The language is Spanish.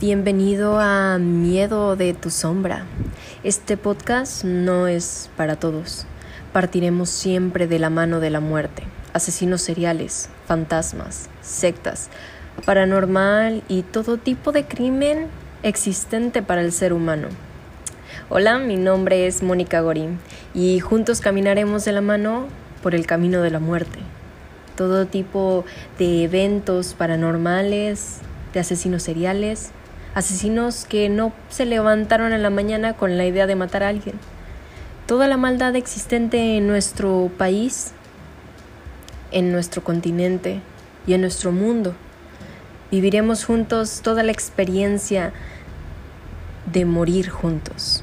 Bienvenido a Miedo de tu sombra. Este podcast no es para todos. Partiremos siempre de la mano de la muerte, asesinos seriales, fantasmas, sectas, paranormal y todo tipo de crimen existente para el ser humano. Hola, mi nombre es Mónica Gorín y juntos caminaremos de la mano por el camino de la muerte. Todo tipo de eventos paranormales, de asesinos seriales, asesinos que no se levantaron en la mañana con la idea de matar a alguien. Toda la maldad existente en nuestro país, en nuestro continente y en nuestro mundo. Viviremos juntos toda la experiencia de morir juntos.